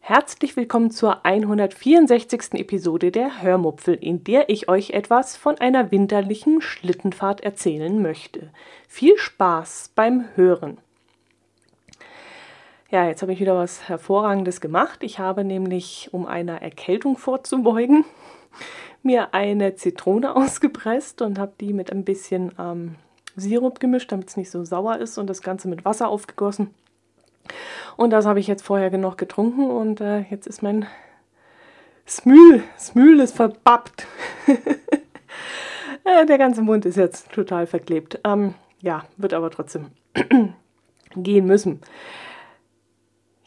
Herzlich willkommen zur 164. Episode der Hörmupfel, in der ich euch etwas von einer winterlichen Schlittenfahrt erzählen möchte. Viel Spaß beim Hören. Ja, jetzt habe ich wieder was Hervorragendes gemacht. Ich habe nämlich, um einer Erkältung vorzubeugen, mir eine Zitrone ausgepresst und habe die mit ein bisschen ähm, Sirup gemischt, damit es nicht so sauer ist und das Ganze mit Wasser aufgegossen. Und das habe ich jetzt vorher genug getrunken und äh, jetzt ist mein Smül, Smül ist verbappt. Äh, der ganze Mund ist jetzt total verklebt. Ähm, ja, wird aber trotzdem gehen müssen.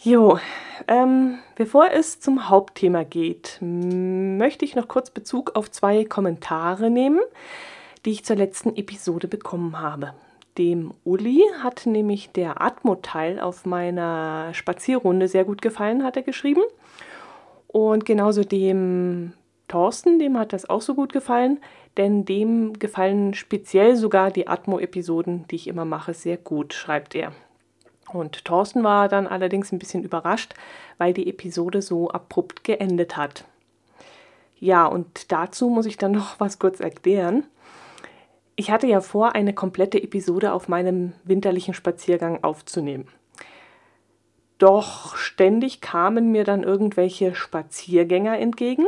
Jo, ähm, bevor es zum Hauptthema geht, möchte ich noch kurz Bezug auf zwei Kommentare nehmen, die ich zur letzten Episode bekommen habe dem Uli hat nämlich der Atmo-Teil auf meiner Spazierrunde sehr gut gefallen, hat er geschrieben. Und genauso dem Thorsten, dem hat das auch so gut gefallen, denn dem gefallen speziell sogar die Atmo-Episoden, die ich immer mache, sehr gut, schreibt er. Und Thorsten war dann allerdings ein bisschen überrascht, weil die Episode so abrupt geendet hat. Ja, und dazu muss ich dann noch was kurz erklären. Ich hatte ja vor, eine komplette Episode auf meinem winterlichen Spaziergang aufzunehmen. Doch ständig kamen mir dann irgendwelche Spaziergänger entgegen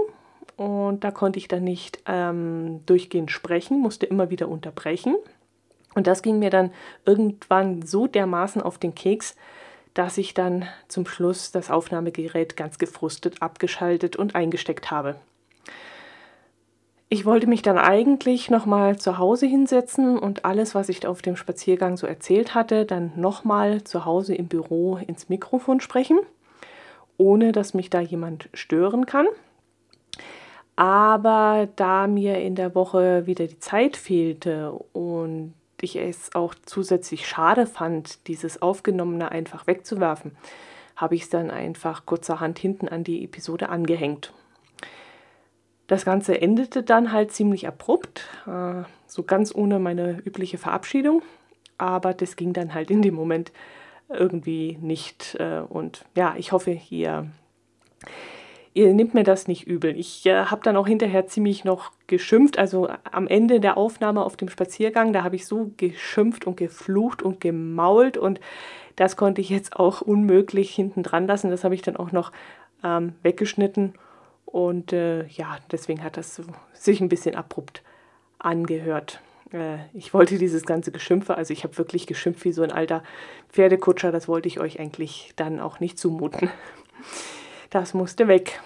und da konnte ich dann nicht ähm, durchgehend sprechen, musste immer wieder unterbrechen. Und das ging mir dann irgendwann so dermaßen auf den Keks, dass ich dann zum Schluss das Aufnahmegerät ganz gefrustet abgeschaltet und eingesteckt habe. Ich wollte mich dann eigentlich nochmal zu Hause hinsetzen und alles, was ich auf dem Spaziergang so erzählt hatte, dann nochmal zu Hause im Büro ins Mikrofon sprechen, ohne dass mich da jemand stören kann. Aber da mir in der Woche wieder die Zeit fehlte und ich es auch zusätzlich schade fand, dieses Aufgenommene einfach wegzuwerfen, habe ich es dann einfach kurzerhand hinten an die Episode angehängt das Ganze endete dann halt ziemlich abrupt, äh, so ganz ohne meine übliche Verabschiedung. Aber das ging dann halt in dem Moment irgendwie nicht. Äh, und ja, ich hoffe, ihr, ihr nehmt mir das nicht übel. Ich äh, habe dann auch hinterher ziemlich noch geschimpft. Also am Ende der Aufnahme auf dem Spaziergang, da habe ich so geschimpft und geflucht und gemault. Und das konnte ich jetzt auch unmöglich hinten dran lassen. Das habe ich dann auch noch ähm, weggeschnitten und äh, ja, deswegen hat das sich ein bisschen abrupt angehört. Äh, ich wollte dieses ganze Geschimpfe, also ich habe wirklich geschimpft wie so ein alter Pferdekutscher, das wollte ich euch eigentlich dann auch nicht zumuten. Das musste weg.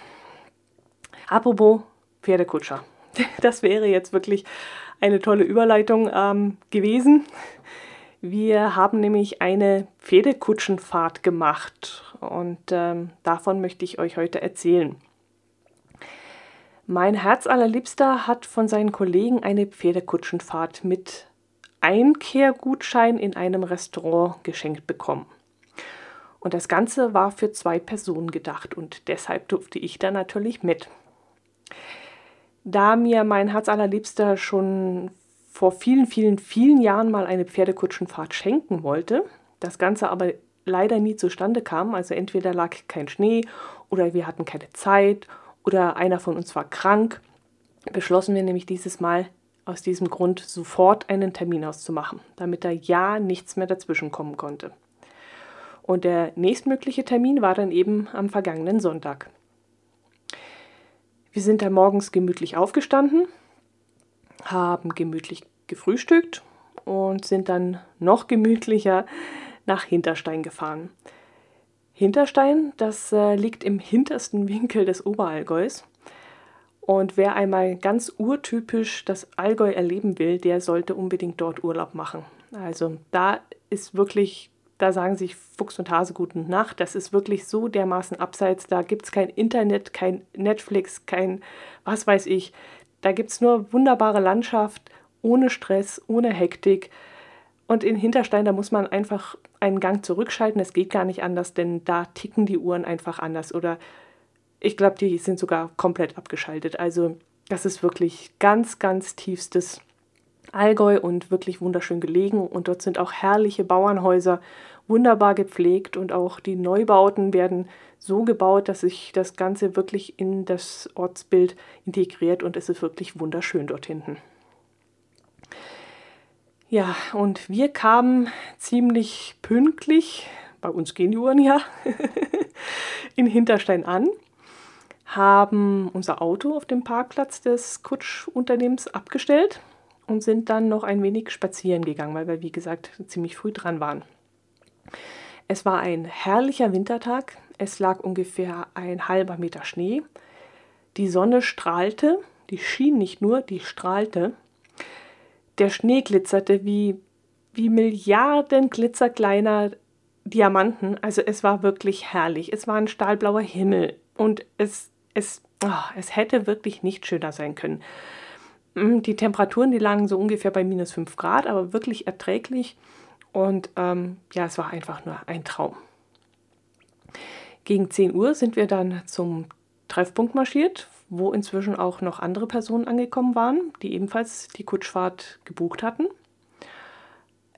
Apropos Pferdekutscher. Das wäre jetzt wirklich eine tolle Überleitung ähm, gewesen. Wir haben nämlich eine Pferdekutschenfahrt gemacht und ähm, davon möchte ich euch heute erzählen. Mein Herzallerliebster hat von seinen Kollegen eine Pferdekutschenfahrt mit Einkehrgutschein in einem Restaurant geschenkt bekommen. Und das Ganze war für zwei Personen gedacht und deshalb durfte ich da natürlich mit. Da mir mein Herzallerliebster schon vor vielen, vielen, vielen Jahren mal eine Pferdekutschenfahrt schenken wollte, das Ganze aber leider nie zustande kam, also entweder lag kein Schnee oder wir hatten keine Zeit oder einer von uns war krank, beschlossen wir nämlich dieses Mal aus diesem Grund sofort einen Termin auszumachen, damit da ja nichts mehr dazwischen kommen konnte. Und der nächstmögliche Termin war dann eben am vergangenen Sonntag. Wir sind dann morgens gemütlich aufgestanden, haben gemütlich gefrühstückt und sind dann noch gemütlicher nach Hinterstein gefahren. Hinterstein, das äh, liegt im hintersten Winkel des Oberallgäus. Und wer einmal ganz urtypisch das Allgäu erleben will, der sollte unbedingt dort Urlaub machen. Also da ist wirklich, da sagen sich Fuchs und Hase guten Nacht. Das ist wirklich so dermaßen abseits. Da gibt es kein Internet, kein Netflix, kein was weiß ich. Da gibt es nur wunderbare Landschaft, ohne Stress, ohne Hektik. Und in Hinterstein, da muss man einfach einen Gang zurückschalten. Es geht gar nicht anders, denn da ticken die Uhren einfach anders. Oder ich glaube, die sind sogar komplett abgeschaltet. Also das ist wirklich ganz, ganz tiefstes Allgäu und wirklich wunderschön gelegen. Und dort sind auch herrliche Bauernhäuser, wunderbar gepflegt und auch die Neubauten werden so gebaut, dass sich das Ganze wirklich in das Ortsbild integriert und es ist wirklich wunderschön dort hinten. Ja, und wir kamen ziemlich pünktlich, bei uns gehen die Uhren ja, in Hinterstein an, haben unser Auto auf dem Parkplatz des Kutschunternehmens abgestellt und sind dann noch ein wenig spazieren gegangen, weil wir, wie gesagt, ziemlich früh dran waren. Es war ein herrlicher Wintertag. Es lag ungefähr ein halber Meter Schnee. Die Sonne strahlte, die schien nicht nur, die strahlte. Der Schnee glitzerte wie, wie Milliarden glitzerkleiner Diamanten. Also es war wirklich herrlich. Es war ein stahlblauer Himmel und es, es, oh, es hätte wirklich nicht schöner sein können. Mm, die Temperaturen, die lagen so ungefähr bei minus 5 Grad, aber wirklich erträglich. Und ähm, ja, es war einfach nur ein Traum. Gegen 10 Uhr sind wir dann zum Treffpunkt marschiert, wo inzwischen auch noch andere Personen angekommen waren, die ebenfalls die Kutschfahrt gebucht hatten.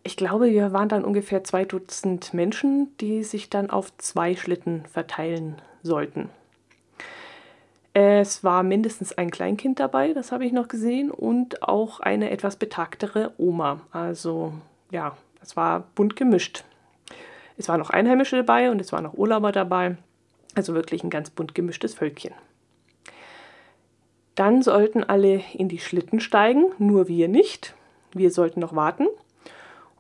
Ich glaube, wir waren dann ungefähr zwei Dutzend Menschen, die sich dann auf zwei Schlitten verteilen sollten. Es war mindestens ein Kleinkind dabei, das habe ich noch gesehen, und auch eine etwas betagtere Oma. Also ja, es war bunt gemischt. Es waren noch Einheimische dabei und es waren noch Urlauber dabei. Also wirklich ein ganz bunt gemischtes Völkchen. Dann sollten alle in die Schlitten steigen, nur wir nicht. Wir sollten noch warten.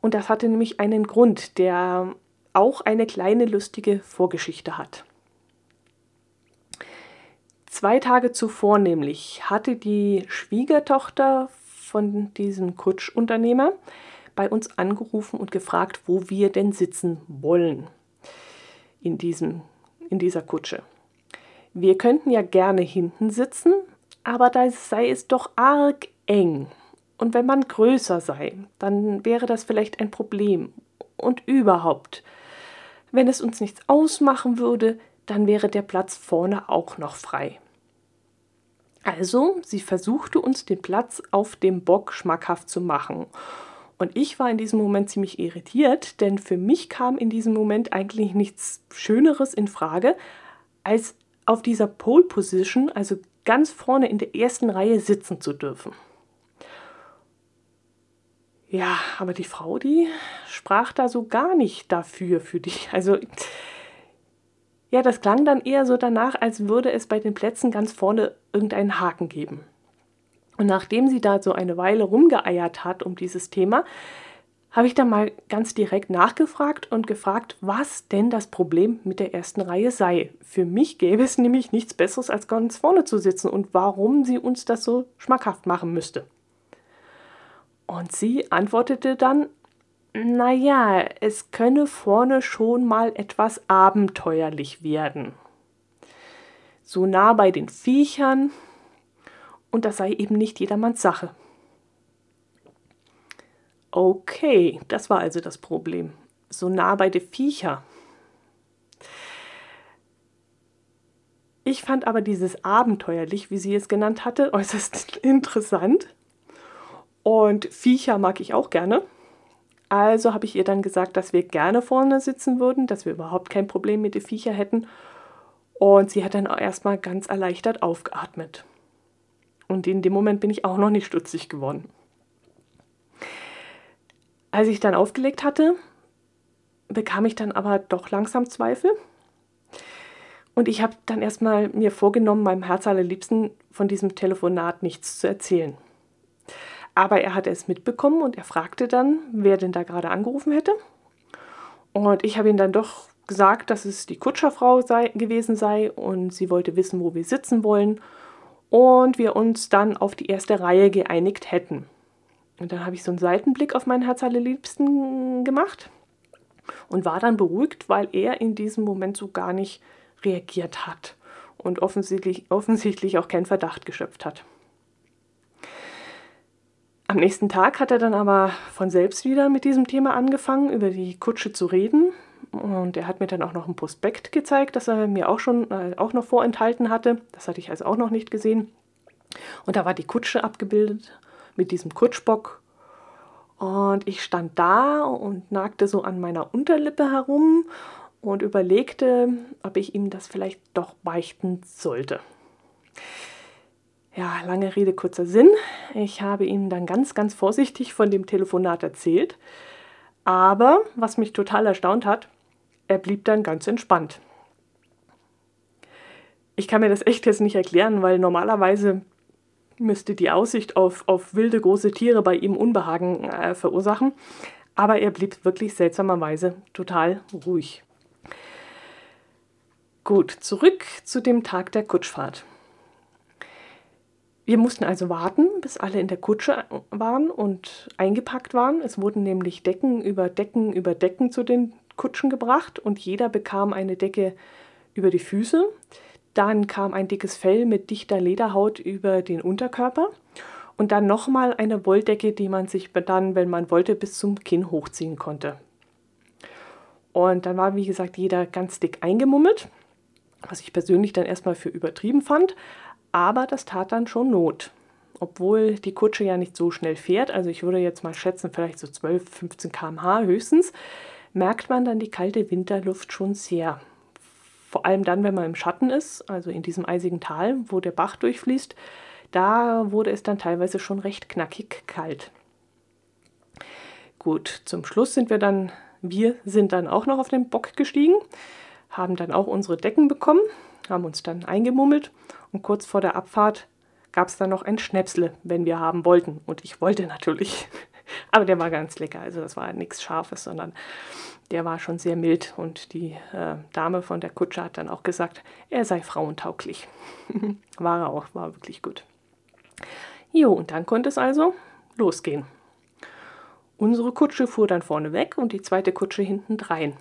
Und das hatte nämlich einen Grund, der auch eine kleine lustige Vorgeschichte hat. Zwei Tage zuvor nämlich hatte die Schwiegertochter von diesem Kutschunternehmer bei uns angerufen und gefragt, wo wir denn sitzen wollen in, diesem, in dieser Kutsche. Wir könnten ja gerne hinten sitzen, aber da sei es doch arg eng. Und wenn man größer sei, dann wäre das vielleicht ein Problem. Und überhaupt, wenn es uns nichts ausmachen würde, dann wäre der Platz vorne auch noch frei. Also, sie versuchte uns den Platz auf dem Bock schmackhaft zu machen. Und ich war in diesem Moment ziemlich irritiert, denn für mich kam in diesem Moment eigentlich nichts Schöneres in Frage, als auf dieser Pole Position, also ganz vorne in der ersten Reihe sitzen zu dürfen. Ja, aber die Frau, die sprach da so gar nicht dafür für dich. Also ja, das klang dann eher so danach, als würde es bei den Plätzen ganz vorne irgendeinen Haken geben. Und nachdem sie da so eine Weile rumgeeiert hat um dieses Thema, habe ich dann mal ganz direkt nachgefragt und gefragt, was denn das Problem mit der ersten Reihe sei. Für mich gäbe es nämlich nichts Besseres, als ganz vorne zu sitzen und warum sie uns das so schmackhaft machen müsste. Und sie antwortete dann, naja, es könne vorne schon mal etwas abenteuerlich werden. So nah bei den Viechern, und das sei eben nicht jedermanns Sache. Okay, das war also das Problem. So nah bei den Viecher. Ich fand aber dieses abenteuerlich, wie sie es genannt hatte, äußerst interessant. Und Viecher mag ich auch gerne. Also habe ich ihr dann gesagt, dass wir gerne vorne sitzen würden, dass wir überhaupt kein Problem mit den Viecher hätten. Und sie hat dann auch erstmal ganz erleichtert aufgeatmet. Und in dem Moment bin ich auch noch nicht stutzig geworden. Als ich dann aufgelegt hatte, bekam ich dann aber doch langsam Zweifel. Und ich habe dann erstmal mir vorgenommen, meinem Herz allerliebsten von diesem Telefonat nichts zu erzählen. Aber er hatte es mitbekommen und er fragte dann, wer denn da gerade angerufen hätte. Und ich habe ihm dann doch gesagt, dass es die Kutscherfrau sei, gewesen sei und sie wollte wissen, wo wir sitzen wollen und wir uns dann auf die erste Reihe geeinigt hätten. Und dann habe ich so einen Seitenblick auf meinen Herz allerliebsten gemacht und war dann beruhigt, weil er in diesem Moment so gar nicht reagiert hat und offensichtlich, offensichtlich auch keinen Verdacht geschöpft hat. Am nächsten Tag hat er dann aber von selbst wieder mit diesem Thema angefangen, über die Kutsche zu reden. Und er hat mir dann auch noch ein Prospekt gezeigt, das er mir auch schon äh, auch noch vorenthalten hatte. Das hatte ich also auch noch nicht gesehen. Und da war die Kutsche abgebildet mit diesem Kutschbock. Und ich stand da und nagte so an meiner Unterlippe herum und überlegte, ob ich ihm das vielleicht doch beichten sollte. Ja, lange Rede, kurzer Sinn. Ich habe ihm dann ganz, ganz vorsichtig von dem Telefonat erzählt. Aber was mich total erstaunt hat, er blieb dann ganz entspannt. Ich kann mir das echt jetzt nicht erklären, weil normalerweise müsste die Aussicht auf, auf wilde große Tiere bei ihm Unbehagen äh, verursachen. Aber er blieb wirklich seltsamerweise total ruhig. Gut, zurück zu dem Tag der Kutschfahrt. Wir mussten also warten, bis alle in der Kutsche waren und eingepackt waren. Es wurden nämlich Decken über Decken über Decken zu den Kutschen gebracht und jeder bekam eine Decke über die Füße. Dann kam ein dickes Fell mit dichter Lederhaut über den Unterkörper und dann nochmal eine Wolldecke, die man sich dann, wenn man wollte, bis zum Kinn hochziehen konnte. Und dann war, wie gesagt, jeder ganz dick eingemummelt, was ich persönlich dann erstmal für übertrieben fand aber das tat dann schon Not. Obwohl die Kutsche ja nicht so schnell fährt, also ich würde jetzt mal schätzen, vielleicht so 12, 15 km/h höchstens, merkt man dann die kalte Winterluft schon sehr. Vor allem dann, wenn man im Schatten ist, also in diesem eisigen Tal, wo der Bach durchfließt, da wurde es dann teilweise schon recht knackig kalt. Gut, zum Schluss sind wir dann, wir sind dann auch noch auf den Bock gestiegen, haben dann auch unsere Decken bekommen, haben uns dann eingemummelt und kurz vor der Abfahrt gab es dann noch ein Schnäpsle, wenn wir haben wollten. Und ich wollte natürlich. Aber der war ganz lecker. Also das war nichts Scharfes, sondern der war schon sehr mild. Und die äh, Dame von der Kutsche hat dann auch gesagt, er sei frauentauglich. war er auch, war wirklich gut. Jo, und dann konnte es also losgehen. Unsere Kutsche fuhr dann vorne weg und die zweite Kutsche hinten drein.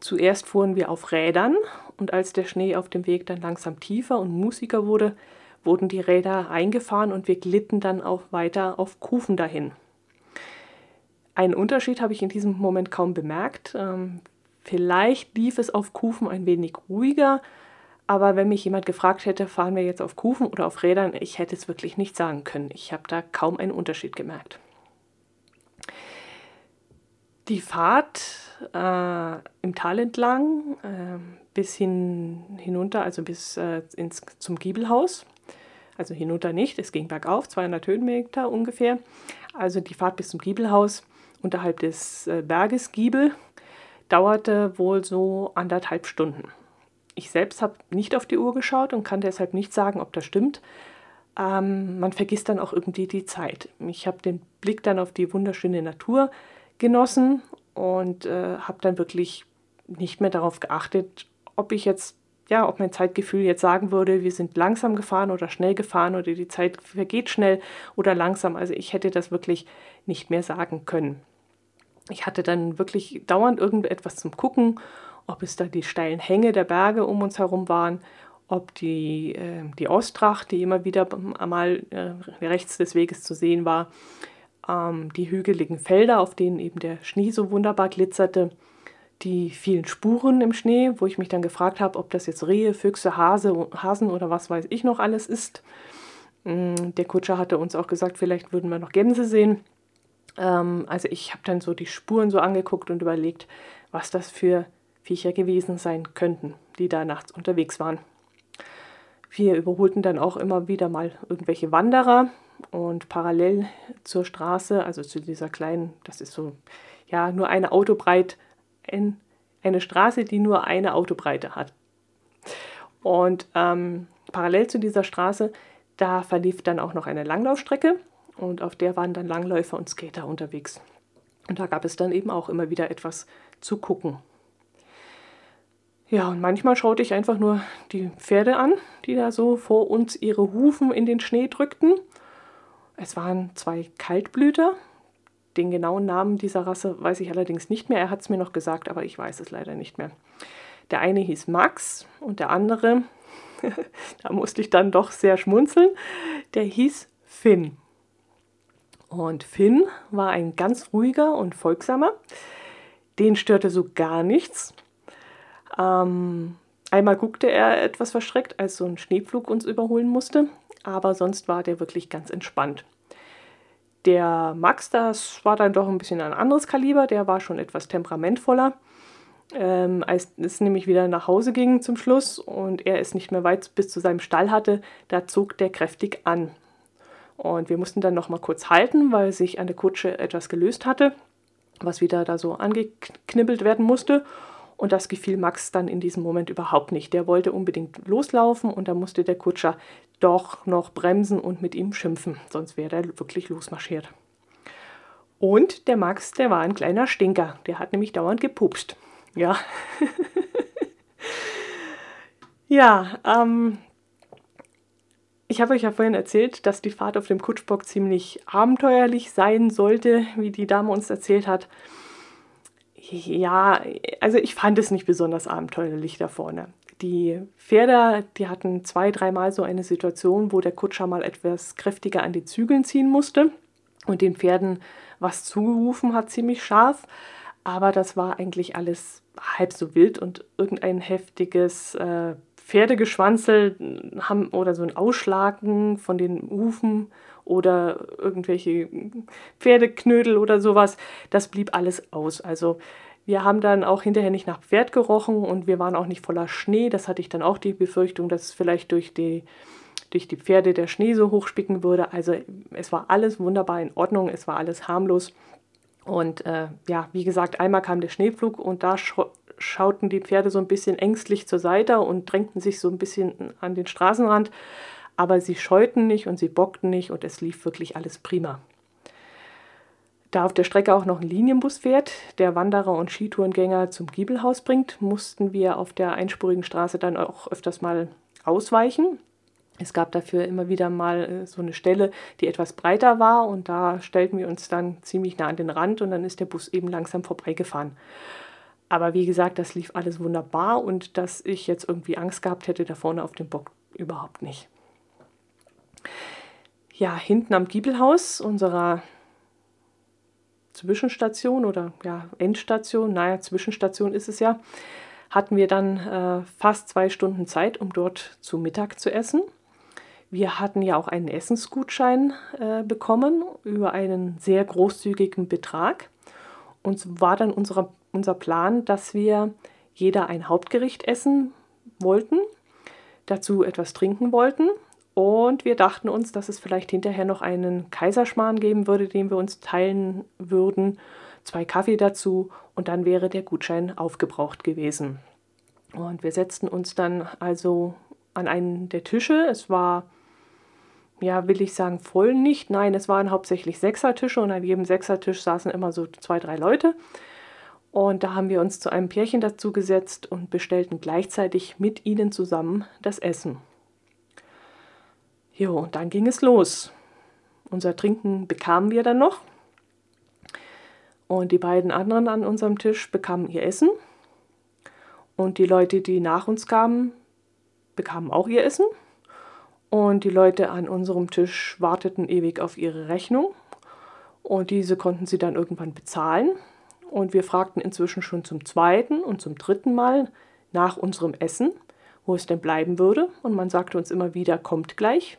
Zuerst fuhren wir auf Rädern und als der Schnee auf dem Weg dann langsam tiefer und musiker wurde, wurden die Räder eingefahren und wir glitten dann auch weiter auf Kufen dahin. Einen Unterschied habe ich in diesem Moment kaum bemerkt. Ähm, vielleicht lief es auf Kufen ein wenig ruhiger, aber wenn mich jemand gefragt hätte, fahren wir jetzt auf Kufen oder auf Rädern, ich hätte es wirklich nicht sagen können. Ich habe da kaum einen Unterschied gemerkt. Die Fahrt äh, im Tal entlang äh, bis hin, hinunter, also bis äh, ins, zum Giebelhaus. Also hinunter nicht, es ging bergauf, 200 Höhenmeter ungefähr. Also die Fahrt bis zum Giebelhaus unterhalb des äh, Berges Giebel dauerte wohl so anderthalb Stunden. Ich selbst habe nicht auf die Uhr geschaut und kann deshalb nicht sagen, ob das stimmt. Ähm, man vergisst dann auch irgendwie die Zeit. Ich habe den Blick dann auf die wunderschöne Natur genossen und äh, habe dann wirklich nicht mehr darauf geachtet, ob ich jetzt, ja, ob mein Zeitgefühl jetzt sagen würde, wir sind langsam gefahren oder schnell gefahren oder die Zeit vergeht schnell oder langsam. Also ich hätte das wirklich nicht mehr sagen können. Ich hatte dann wirklich dauernd irgendetwas zum Gucken, ob es da die steilen Hänge der Berge um uns herum waren, ob die, äh, die Ostracht, die immer wieder einmal äh, rechts des Weges zu sehen war, ähm, die hügeligen Felder, auf denen eben der Schnee so wunderbar glitzerte, die vielen Spuren im Schnee, wo ich mich dann gefragt habe, ob das jetzt Rehe, Füchse, Hase, Hasen oder was weiß ich noch alles ist. Mm, der Kutscher hatte uns auch gesagt, vielleicht würden wir noch Gänse sehen. Ähm, also ich habe dann so die Spuren so angeguckt und überlegt, was das für Viecher gewesen sein könnten, die da nachts unterwegs waren. Wir überholten dann auch immer wieder mal irgendwelche Wanderer, und parallel zur Straße, also zu dieser kleinen, das ist so, ja, nur eine Autobreit, ein, eine Straße, die nur eine Autobreite hat. Und ähm, parallel zu dieser Straße, da verlief dann auch noch eine Langlaufstrecke und auf der waren dann Langläufer und Skater unterwegs. Und da gab es dann eben auch immer wieder etwas zu gucken. Ja, und manchmal schaute ich einfach nur die Pferde an, die da so vor uns ihre Hufen in den Schnee drückten es waren zwei Kaltblüter. Den genauen Namen dieser Rasse weiß ich allerdings nicht mehr. Er hat es mir noch gesagt, aber ich weiß es leider nicht mehr. Der eine hieß Max und der andere, da musste ich dann doch sehr schmunzeln, der hieß Finn. Und Finn war ein ganz ruhiger und folgsamer. Den störte so gar nichts. Ähm, einmal guckte er etwas verschreckt, als so ein Schneepflug uns überholen musste aber sonst war der wirklich ganz entspannt. Der Max, das war dann doch ein bisschen ein anderes Kaliber, der war schon etwas temperamentvoller. Ähm, als es nämlich wieder nach Hause ging zum Schluss und er es nicht mehr weit bis zu seinem Stall hatte, da zog der kräftig an. Und wir mussten dann noch mal kurz halten, weil sich an der Kutsche etwas gelöst hatte, was wieder da so angeknibbelt werden musste. Und das gefiel Max dann in diesem Moment überhaupt nicht. Der wollte unbedingt loslaufen und da musste der Kutscher doch noch bremsen und mit ihm schimpfen, sonst wäre er wirklich losmarschiert. Und der Max, der war ein kleiner Stinker, der hat nämlich dauernd gepupst. Ja. ja, ähm, ich habe euch ja vorhin erzählt, dass die Fahrt auf dem Kutschbock ziemlich abenteuerlich sein sollte, wie die Dame uns erzählt hat. Ja, also ich fand es nicht besonders abenteuerlich da vorne. Die Pferde, die hatten zwei, dreimal so eine Situation, wo der Kutscher mal etwas kräftiger an die Zügeln ziehen musste und den Pferden was zugerufen hat, ziemlich scharf. Aber das war eigentlich alles halb so wild und irgendein heftiges äh, Pferdegeschwanzel haben, oder so ein Ausschlagen von den Hufen oder irgendwelche Pferdeknödel oder sowas, das blieb alles aus. Also wir haben dann auch hinterher nicht nach Pferd gerochen und wir waren auch nicht voller Schnee. Das hatte ich dann auch die Befürchtung, dass vielleicht durch die, durch die Pferde der Schnee so hochspicken würde. Also es war alles wunderbar in Ordnung, es war alles harmlos. Und äh, ja, wie gesagt, einmal kam der Schneepflug und da schauten die Pferde so ein bisschen ängstlich zur Seite und drängten sich so ein bisschen an den Straßenrand aber sie scheuten nicht und sie bockten nicht und es lief wirklich alles prima. Da auf der Strecke auch noch ein Linienbus fährt, der Wanderer und Skitourengänger zum Giebelhaus bringt, mussten wir auf der einspurigen Straße dann auch öfters mal ausweichen. Es gab dafür immer wieder mal äh, so eine Stelle, die etwas breiter war und da stellten wir uns dann ziemlich nah an den Rand und dann ist der Bus eben langsam vorbeigefahren. Aber wie gesagt, das lief alles wunderbar und dass ich jetzt irgendwie Angst gehabt hätte da vorne auf dem Bock überhaupt nicht ja, hinten am Giebelhaus unserer Zwischenstation oder ja, Endstation, naja, Zwischenstation ist es ja, hatten wir dann äh, fast zwei Stunden Zeit, um dort zu Mittag zu essen. Wir hatten ja auch einen Essensgutschein äh, bekommen über einen sehr großzügigen Betrag. Und so war dann unsere, unser Plan, dass wir jeder ein Hauptgericht essen wollten, dazu etwas trinken wollten und wir dachten uns, dass es vielleicht hinterher noch einen Kaiserschmarrn geben würde, den wir uns teilen würden. Zwei Kaffee dazu und dann wäre der Gutschein aufgebraucht gewesen. Und wir setzten uns dann also an einen der Tische. Es war, ja, will ich sagen, voll nicht. Nein, es waren hauptsächlich Sechsertische und an jedem Sechsertisch saßen immer so zwei, drei Leute. Und da haben wir uns zu einem Pärchen dazu gesetzt und bestellten gleichzeitig mit ihnen zusammen das Essen. Jo, und dann ging es los. Unser Trinken bekamen wir dann noch. Und die beiden anderen an unserem Tisch bekamen ihr Essen. Und die Leute, die nach uns kamen, bekamen auch ihr Essen. Und die Leute an unserem Tisch warteten ewig auf ihre Rechnung. Und diese konnten sie dann irgendwann bezahlen. Und wir fragten inzwischen schon zum zweiten und zum dritten Mal nach unserem Essen, wo es denn bleiben würde. Und man sagte uns immer wieder, kommt gleich.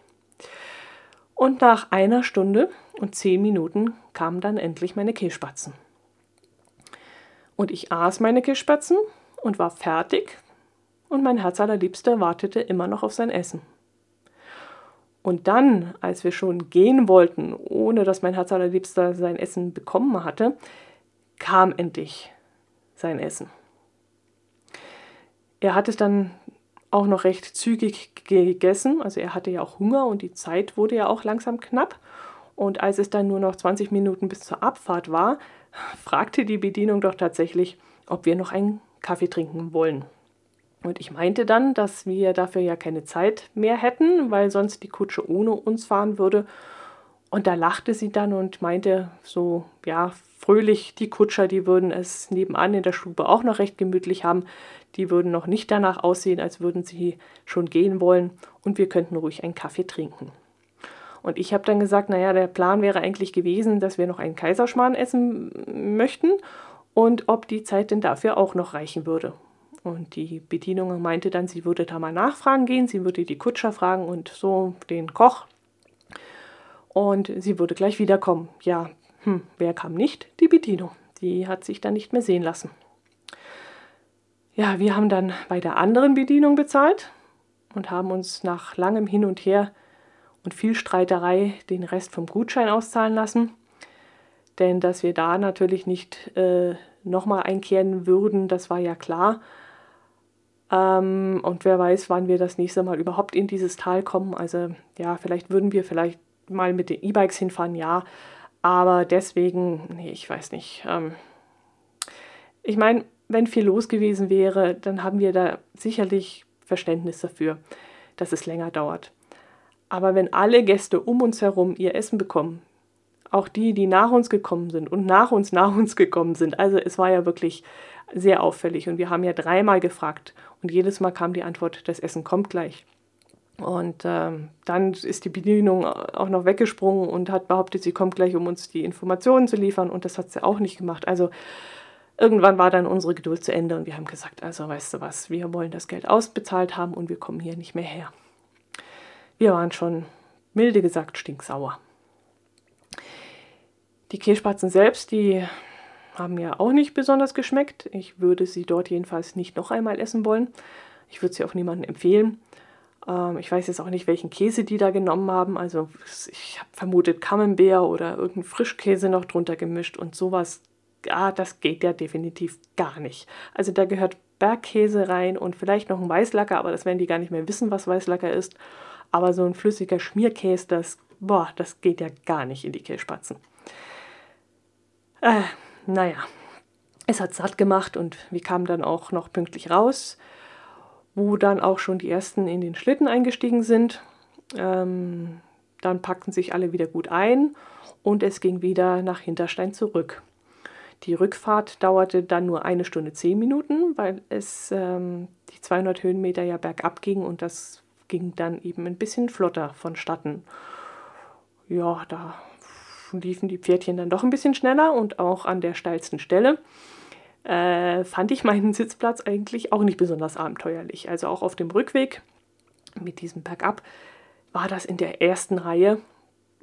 Und nach einer Stunde und zehn Minuten kamen dann endlich meine Kehlspatzen. Und ich aß meine Kehlspatzen und war fertig und mein Herz allerliebster wartete immer noch auf sein Essen. Und dann, als wir schon gehen wollten, ohne dass mein Herz allerliebster sein Essen bekommen hatte, kam endlich sein Essen. Er hat es dann auch noch recht zügig gegessen. Also er hatte ja auch Hunger und die Zeit wurde ja auch langsam knapp. Und als es dann nur noch 20 Minuten bis zur Abfahrt war, fragte die Bedienung doch tatsächlich, ob wir noch einen Kaffee trinken wollen. Und ich meinte dann, dass wir dafür ja keine Zeit mehr hätten, weil sonst die Kutsche ohne uns fahren würde. Und da lachte sie dann und meinte so, ja, fröhlich, die Kutscher, die würden es nebenan in der Stube auch noch recht gemütlich haben. Die würden noch nicht danach aussehen, als würden sie schon gehen wollen und wir könnten ruhig einen Kaffee trinken. Und ich habe dann gesagt, naja, der Plan wäre eigentlich gewesen, dass wir noch einen Kaiserschmarrn essen möchten und ob die Zeit denn dafür auch noch reichen würde. Und die Bedienung meinte dann, sie würde da mal nachfragen gehen, sie würde die Kutscher fragen und so den Koch. Und sie würde gleich wiederkommen. Ja, hm, wer kam nicht? Die Bedienung. Die hat sich dann nicht mehr sehen lassen. Ja, wir haben dann bei der anderen Bedienung bezahlt und haben uns nach langem Hin und Her und viel Streiterei den Rest vom Gutschein auszahlen lassen. Denn dass wir da natürlich nicht äh, nochmal einkehren würden, das war ja klar. Ähm, und wer weiß, wann wir das nächste Mal überhaupt in dieses Tal kommen. Also ja, vielleicht würden wir vielleicht mal mit den E-Bikes hinfahren, ja. Aber deswegen, nee, ich weiß nicht. Ähm, ich meine, wenn viel los gewesen wäre, dann haben wir da sicherlich Verständnis dafür, dass es länger dauert. Aber wenn alle Gäste um uns herum ihr Essen bekommen, auch die, die nach uns gekommen sind und nach uns nach uns gekommen sind, also es war ja wirklich sehr auffällig und wir haben ja dreimal gefragt und jedes Mal kam die Antwort, das Essen kommt gleich. Und ähm, dann ist die Bedienung auch noch weggesprungen und hat behauptet, sie kommt gleich, um uns die Informationen zu liefern. Und das hat sie auch nicht gemacht. Also irgendwann war dann unsere Geduld zu Ende und wir haben gesagt, also weißt du was, wir wollen das Geld ausbezahlt haben und wir kommen hier nicht mehr her. Wir waren schon, milde gesagt, stinksauer. Die Kässpatzen selbst, die haben mir auch nicht besonders geschmeckt. Ich würde sie dort jedenfalls nicht noch einmal essen wollen. Ich würde sie auch niemandem empfehlen. Ähm, ich weiß jetzt auch nicht, welchen Käse die da genommen haben. Also ich habe vermutet Camembert oder irgendeinen Frischkäse noch drunter gemischt und sowas. Ah, das geht ja definitiv gar nicht. Also da gehört Bergkäse rein und vielleicht noch ein Weißlacker, aber das werden die gar nicht mehr wissen, was Weißlacker ist. Aber so ein flüssiger Schmierkäse, das, boah, das geht ja gar nicht in die Kässpatzen. Äh, naja, es hat satt gemacht und wir kamen dann auch noch pünktlich raus wo dann auch schon die ersten in den Schlitten eingestiegen sind. Ähm, dann packten sich alle wieder gut ein und es ging wieder nach Hinterstein zurück. Die Rückfahrt dauerte dann nur eine Stunde zehn Minuten, weil es ähm, die 200 Höhenmeter ja bergab ging und das ging dann eben ein bisschen flotter vonstatten. Ja, da liefen die Pferdchen dann doch ein bisschen schneller und auch an der steilsten Stelle äh, fand ich meinen Sitzplatz eigentlich auch nicht besonders abenteuerlich. Also auch auf dem Rückweg mit diesem Bergab war das in der ersten Reihe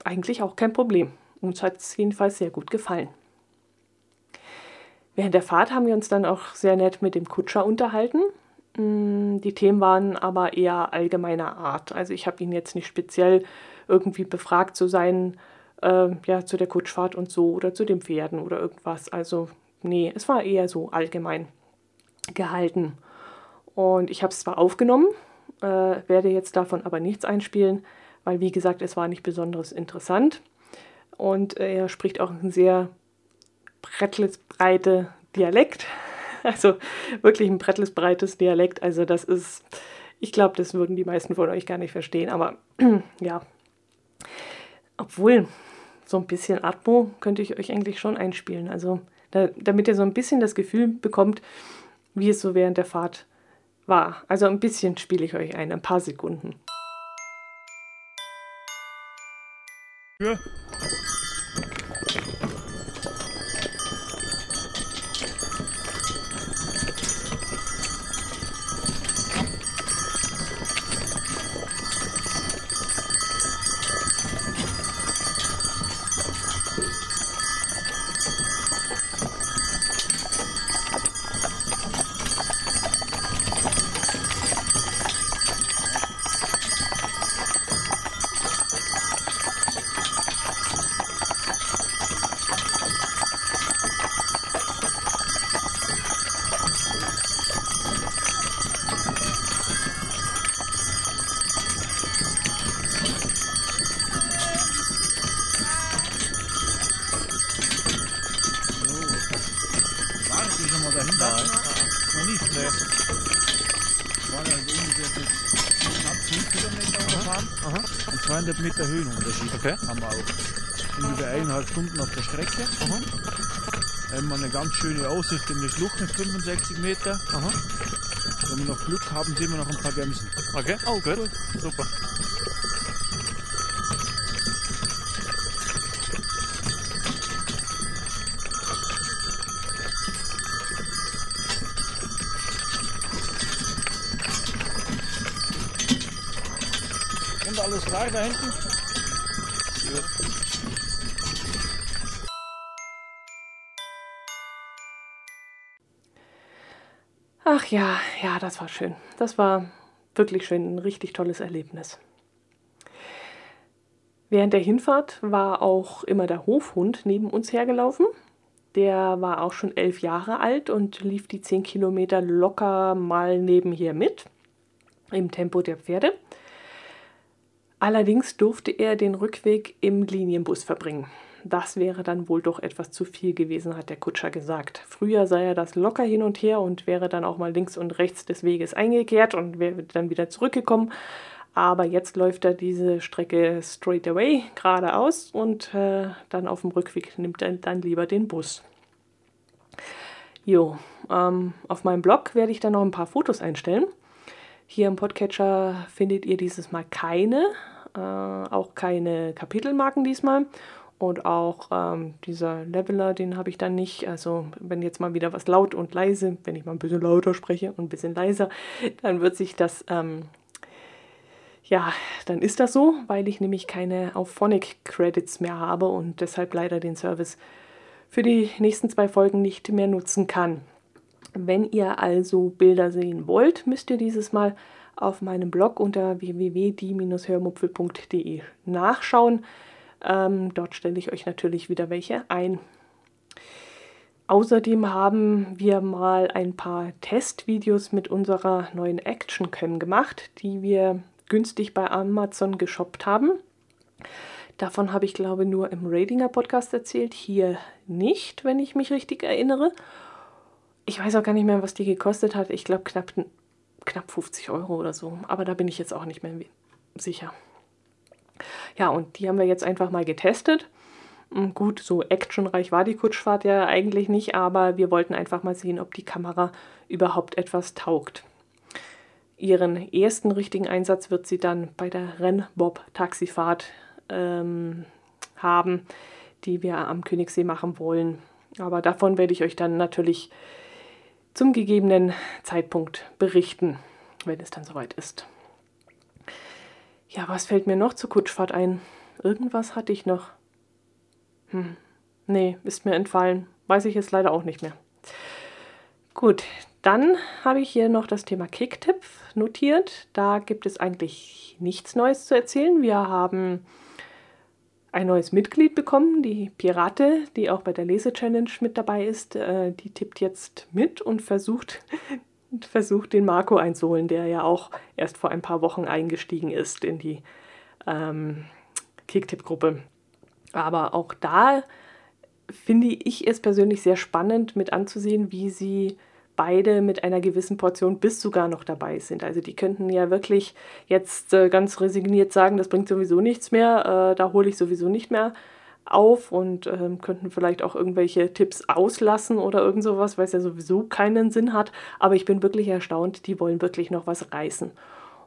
eigentlich auch kein Problem. Uns hat es jedenfalls sehr gut gefallen. Während der Fahrt haben wir uns dann auch sehr nett mit dem Kutscher unterhalten. Mm, die Themen waren aber eher allgemeiner Art. Also ich habe ihn jetzt nicht speziell irgendwie befragt zu sein, äh, ja, zu der Kutschfahrt und so oder zu den Pferden oder irgendwas. Also nee, es war eher so allgemein gehalten. Und ich habe es zwar aufgenommen, äh, werde jetzt davon aber nichts einspielen, weil wie gesagt, es war nicht besonders interessant. Und äh, er spricht auch ein sehr brettelsbreite Dialekt. Also wirklich ein brettelsbreites Dialekt. Also das ist, ich glaube, das würden die meisten von euch gar nicht verstehen. Aber ja, obwohl so ein bisschen Atmo könnte ich euch eigentlich schon einspielen. Also da, damit ihr so ein bisschen das Gefühl bekommt, wie es so während der Fahrt war. Also ein bisschen spiele ich euch ein, ein paar Sekunden. Ja. und 200 Meter Höhenunterschied okay. haben wir auch. Sind über eineinhalb Stunden auf der Strecke. Aha. Haben wir eine ganz schöne Aussicht in die Schlucht mit 65 Meter. Aha. Wenn wir noch Glück haben, sehen wir noch ein paar Gämsen. Okay, oh gut, super. alles frei da hinten? Ach ja, ja, das war schön. Das war wirklich schön, ein richtig tolles Erlebnis. Während der Hinfahrt war auch immer der Hofhund neben uns hergelaufen. Der war auch schon elf Jahre alt und lief die zehn Kilometer locker mal nebenher mit im Tempo der Pferde. Allerdings durfte er den Rückweg im Linienbus verbringen. Das wäre dann wohl doch etwas zu viel gewesen, hat der Kutscher gesagt. Früher sei er das locker hin und her und wäre dann auch mal links und rechts des Weges eingekehrt und wäre dann wieder zurückgekommen. Aber jetzt läuft er diese Strecke straight away, geradeaus und äh, dann auf dem Rückweg nimmt er dann lieber den Bus. Jo, ähm, auf meinem Blog werde ich dann noch ein paar Fotos einstellen. Hier im Podcatcher findet ihr dieses Mal keine, äh, auch keine Kapitelmarken diesmal. Und auch ähm, dieser Leveler, den habe ich dann nicht. Also wenn jetzt mal wieder was laut und leise, wenn ich mal ein bisschen lauter spreche und ein bisschen leiser, dann wird sich das ähm, ja, dann ist das so, weil ich nämlich keine Auphonic Credits mehr habe und deshalb leider den Service für die nächsten zwei Folgen nicht mehr nutzen kann. Wenn ihr also Bilder sehen wollt, müsst ihr dieses Mal auf meinem Blog unter www.die-hörmupfel.de nachschauen. Ähm, dort stelle ich euch natürlich wieder welche ein. Außerdem haben wir mal ein paar Testvideos mit unserer neuen Action Cam gemacht, die wir günstig bei Amazon geshoppt haben. Davon habe ich, glaube ich, nur im Ratinger Podcast erzählt, hier nicht, wenn ich mich richtig erinnere. Ich weiß auch gar nicht mehr, was die gekostet hat. Ich glaube knapp, knapp 50 Euro oder so. Aber da bin ich jetzt auch nicht mehr sicher. Ja, und die haben wir jetzt einfach mal getestet. Hm, gut, so actionreich war die Kutschfahrt ja eigentlich nicht, aber wir wollten einfach mal sehen, ob die Kamera überhaupt etwas taugt. Ihren ersten richtigen Einsatz wird sie dann bei der Rennbob-Taxifahrt ähm, haben, die wir am Königssee machen wollen. Aber davon werde ich euch dann natürlich zum gegebenen Zeitpunkt berichten, wenn es dann soweit ist. Ja, was fällt mir noch zur Kutschfahrt ein? Irgendwas hatte ich noch. Hm, nee, ist mir entfallen. Weiß ich jetzt leider auch nicht mehr. Gut, dann habe ich hier noch das Thema Kicktipp notiert. Da gibt es eigentlich nichts Neues zu erzählen. Wir haben ein neues Mitglied bekommen, die Pirate, die auch bei der Lese-Challenge mit dabei ist. Äh, die tippt jetzt mit und versucht, versucht, den Marco einzuholen, der ja auch erst vor ein paar Wochen eingestiegen ist in die ähm, Kicktipp-Gruppe. Aber auch da finde ich es persönlich sehr spannend mit anzusehen, wie sie beide mit einer gewissen Portion bis sogar noch dabei sind. Also die könnten ja wirklich jetzt äh, ganz resigniert sagen, das bringt sowieso nichts mehr, äh, da hole ich sowieso nicht mehr auf und äh, könnten vielleicht auch irgendwelche Tipps auslassen oder irgend sowas, weil es ja sowieso keinen Sinn hat. Aber ich bin wirklich erstaunt, die wollen wirklich noch was reißen.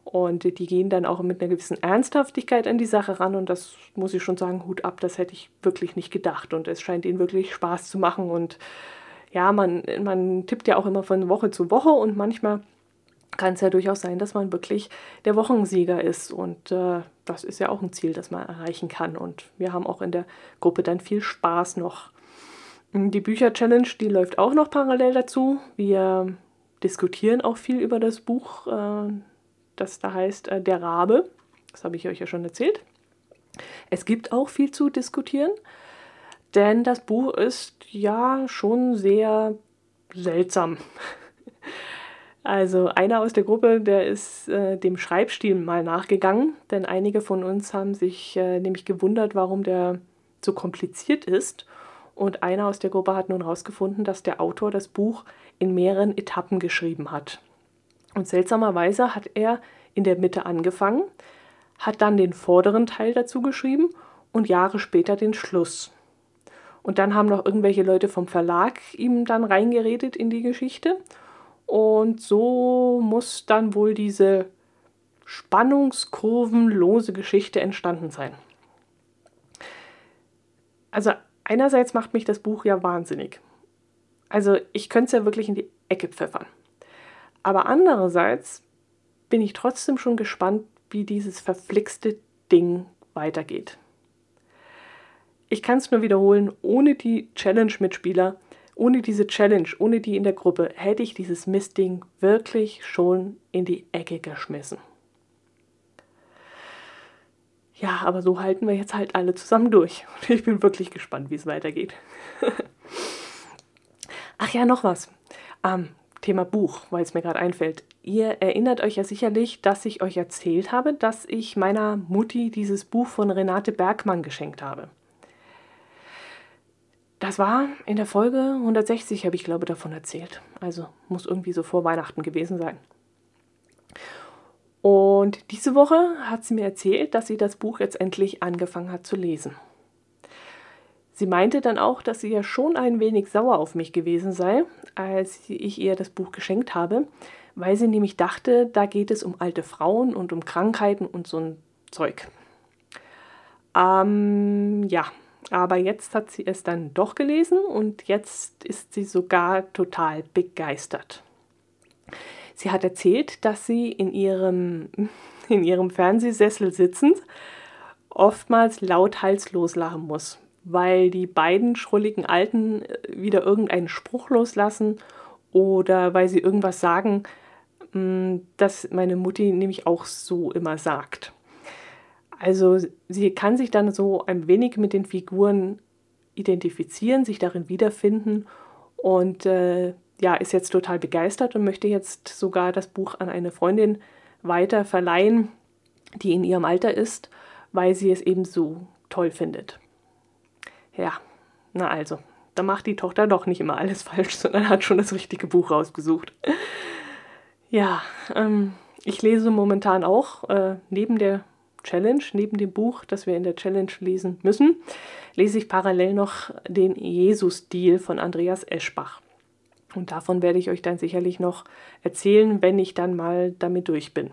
Und die gehen dann auch mit einer gewissen Ernsthaftigkeit an die Sache ran. Und das muss ich schon sagen, Hut ab, das hätte ich wirklich nicht gedacht. Und es scheint ihnen wirklich Spaß zu machen. Und ja, man, man tippt ja auch immer von Woche zu Woche und manchmal kann es ja durchaus sein, dass man wirklich der Wochensieger ist. Und äh, das ist ja auch ein Ziel, das man erreichen kann. Und wir haben auch in der Gruppe dann viel Spaß noch. Die Bücher-Challenge, die läuft auch noch parallel dazu. Wir diskutieren auch viel über das Buch, äh, das da heißt äh, Der Rabe. Das habe ich euch ja schon erzählt. Es gibt auch viel zu diskutieren. Denn das Buch ist ja schon sehr seltsam. Also einer aus der Gruppe, der ist äh, dem Schreibstil mal nachgegangen, denn einige von uns haben sich äh, nämlich gewundert, warum der so kompliziert ist. Und einer aus der Gruppe hat nun herausgefunden, dass der Autor das Buch in mehreren Etappen geschrieben hat. Und seltsamerweise hat er in der Mitte angefangen, hat dann den vorderen Teil dazu geschrieben und Jahre später den Schluss. Und dann haben noch irgendwelche Leute vom Verlag ihm dann reingeredet in die Geschichte. Und so muss dann wohl diese spannungskurvenlose Geschichte entstanden sein. Also einerseits macht mich das Buch ja wahnsinnig. Also ich könnte es ja wirklich in die Ecke pfeffern. Aber andererseits bin ich trotzdem schon gespannt, wie dieses verflixte Ding weitergeht. Ich kann es nur wiederholen, ohne die Challenge-Mitspieler ohne diese Challenge, ohne die in der Gruppe, hätte ich dieses Mistding wirklich schon in die Ecke geschmissen. Ja, aber so halten wir jetzt halt alle zusammen durch. Und ich bin wirklich gespannt, wie es weitergeht. Ach ja, noch was. Ähm, Thema Buch, weil es mir gerade einfällt. Ihr erinnert euch ja sicherlich, dass ich euch erzählt habe, dass ich meiner Mutti dieses Buch von Renate Bergmann geschenkt habe. Das war in der Folge 160, habe ich glaube davon erzählt. Also muss irgendwie so vor Weihnachten gewesen sein. Und diese Woche hat sie mir erzählt, dass sie das Buch jetzt endlich angefangen hat zu lesen. Sie meinte dann auch, dass sie ja schon ein wenig sauer auf mich gewesen sei, als ich ihr das Buch geschenkt habe, weil sie nämlich dachte, da geht es um alte Frauen und um Krankheiten und so ein Zeug. Ähm, ja, aber jetzt hat sie es dann doch gelesen und jetzt ist sie sogar total begeistert. Sie hat erzählt, dass sie in ihrem, in ihrem Fernsehsessel sitzend oftmals laut halslos lachen muss, weil die beiden schrulligen Alten äh, wieder irgendeinen Spruch loslassen oder weil sie irgendwas sagen, mm, das meine Mutti nämlich auch so immer sagt. Also sie kann sich dann so ein wenig mit den Figuren identifizieren, sich darin wiederfinden und äh, ja, ist jetzt total begeistert und möchte jetzt sogar das Buch an eine Freundin weiter verleihen, die in ihrem Alter ist, weil sie es eben so toll findet. Ja, na also, da macht die Tochter doch nicht immer alles falsch, sondern hat schon das richtige Buch rausgesucht. Ja, ähm, ich lese momentan auch äh, neben der Challenge, neben dem Buch, das wir in der Challenge lesen müssen, lese ich parallel noch den Jesus-Stil von Andreas Eschbach. Und davon werde ich euch dann sicherlich noch erzählen, wenn ich dann mal damit durch bin.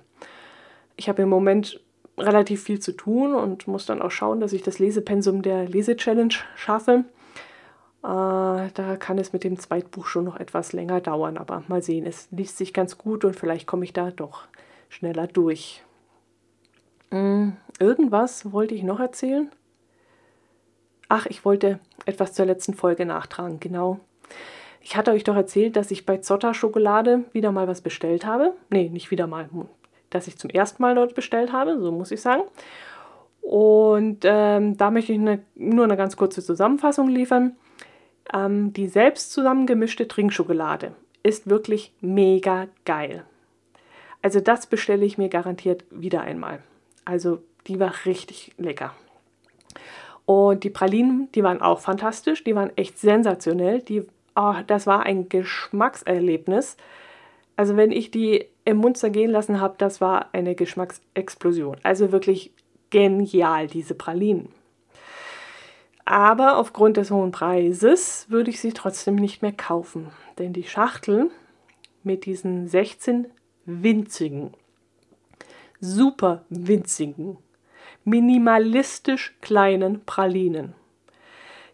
Ich habe im Moment relativ viel zu tun und muss dann auch schauen, dass ich das Lesepensum der Lese-Challenge schaffe. Äh, da kann es mit dem Zweitbuch schon noch etwas länger dauern, aber mal sehen, es liest sich ganz gut und vielleicht komme ich da doch schneller durch. Hm, irgendwas wollte ich noch erzählen? Ach, ich wollte etwas zur letzten Folge nachtragen, genau. Ich hatte euch doch erzählt, dass ich bei Zotter Schokolade wieder mal was bestellt habe. Nee, nicht wieder mal das ich zum ersten Mal dort bestellt habe, so muss ich sagen. Und ähm, da möchte ich eine, nur eine ganz kurze Zusammenfassung liefern. Ähm, die selbst zusammengemischte Trinkschokolade ist wirklich mega geil. Also das bestelle ich mir garantiert wieder einmal. Also die war richtig lecker. Und die Pralinen, die waren auch fantastisch, die waren echt sensationell. Die, oh, das war ein Geschmackserlebnis. Also wenn ich die im Mund zergehen lassen habe, das war eine Geschmacksexplosion. Also wirklich genial, diese Pralinen. Aber aufgrund des hohen Preises würde ich sie trotzdem nicht mehr kaufen. Denn die Schachtel mit diesen 16 winzigen, super winzigen, minimalistisch kleinen Pralinen,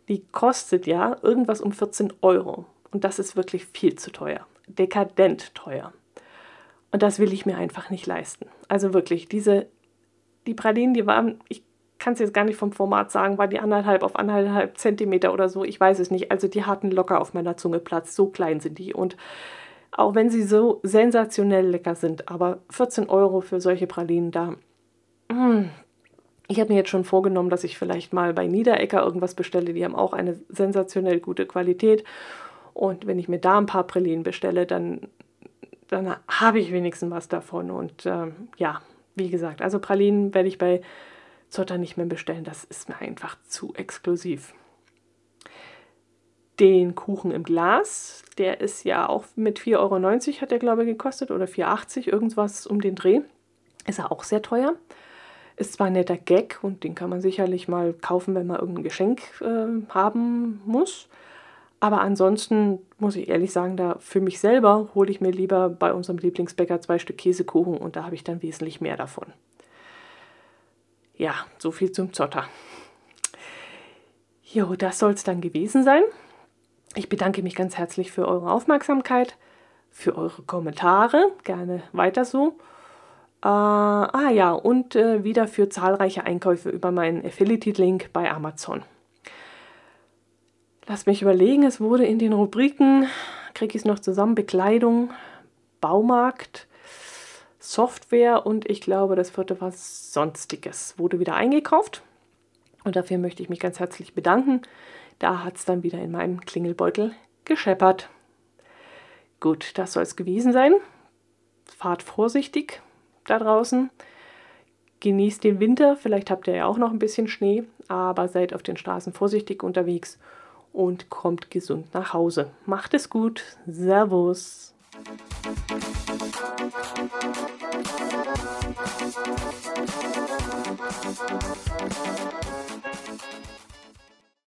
die kostet ja irgendwas um 14 Euro. Und das ist wirklich viel zu teuer dekadent teuer. Und das will ich mir einfach nicht leisten. Also wirklich, diese, die Pralinen, die waren, ich kann es jetzt gar nicht vom Format sagen, war die anderthalb auf anderthalb Zentimeter oder so, ich weiß es nicht. Also die hatten locker auf meiner Zunge Platz, so klein sind die. Und auch wenn sie so sensationell lecker sind, aber 14 Euro für solche Pralinen da. Hm. Ich habe mir jetzt schon vorgenommen, dass ich vielleicht mal bei Niederecker irgendwas bestelle. Die haben auch eine sensationell gute Qualität. Und wenn ich mir da ein paar Pralinen bestelle, dann, dann habe ich wenigstens was davon. Und ähm, ja, wie gesagt, also Pralinen werde ich bei Zotter nicht mehr bestellen. Das ist mir einfach zu exklusiv. Den Kuchen im Glas, der ist ja auch mit 4,90 Euro, hat der glaube ich gekostet, oder 4,80 irgendwas um den Dreh. Ist er auch sehr teuer. Ist zwar ein netter Gag und den kann man sicherlich mal kaufen, wenn man irgendein Geschenk äh, haben muss. Aber ansonsten muss ich ehrlich sagen, da für mich selber hole ich mir lieber bei unserem Lieblingsbäcker zwei Stück Käsekuchen und da habe ich dann wesentlich mehr davon. Ja, so viel zum Zotter. Jo, das soll es dann gewesen sein. Ich bedanke mich ganz herzlich für eure Aufmerksamkeit, für eure Kommentare. Gerne weiter so. Äh, ah ja, und äh, wieder für zahlreiche Einkäufe über meinen Affiliate-Link bei Amazon. Lass mich überlegen, es wurde in den Rubriken, kriege ich es noch zusammen, Bekleidung, Baumarkt, Software und ich glaube, das vierte war Sonstiges. Wurde wieder eingekauft und dafür möchte ich mich ganz herzlich bedanken. Da hat es dann wieder in meinem Klingelbeutel gescheppert. Gut, das soll es gewesen sein. Fahrt vorsichtig da draußen. Genießt den Winter, vielleicht habt ihr ja auch noch ein bisschen Schnee, aber seid auf den Straßen vorsichtig unterwegs und kommt gesund nach Hause. Macht es gut. Servus.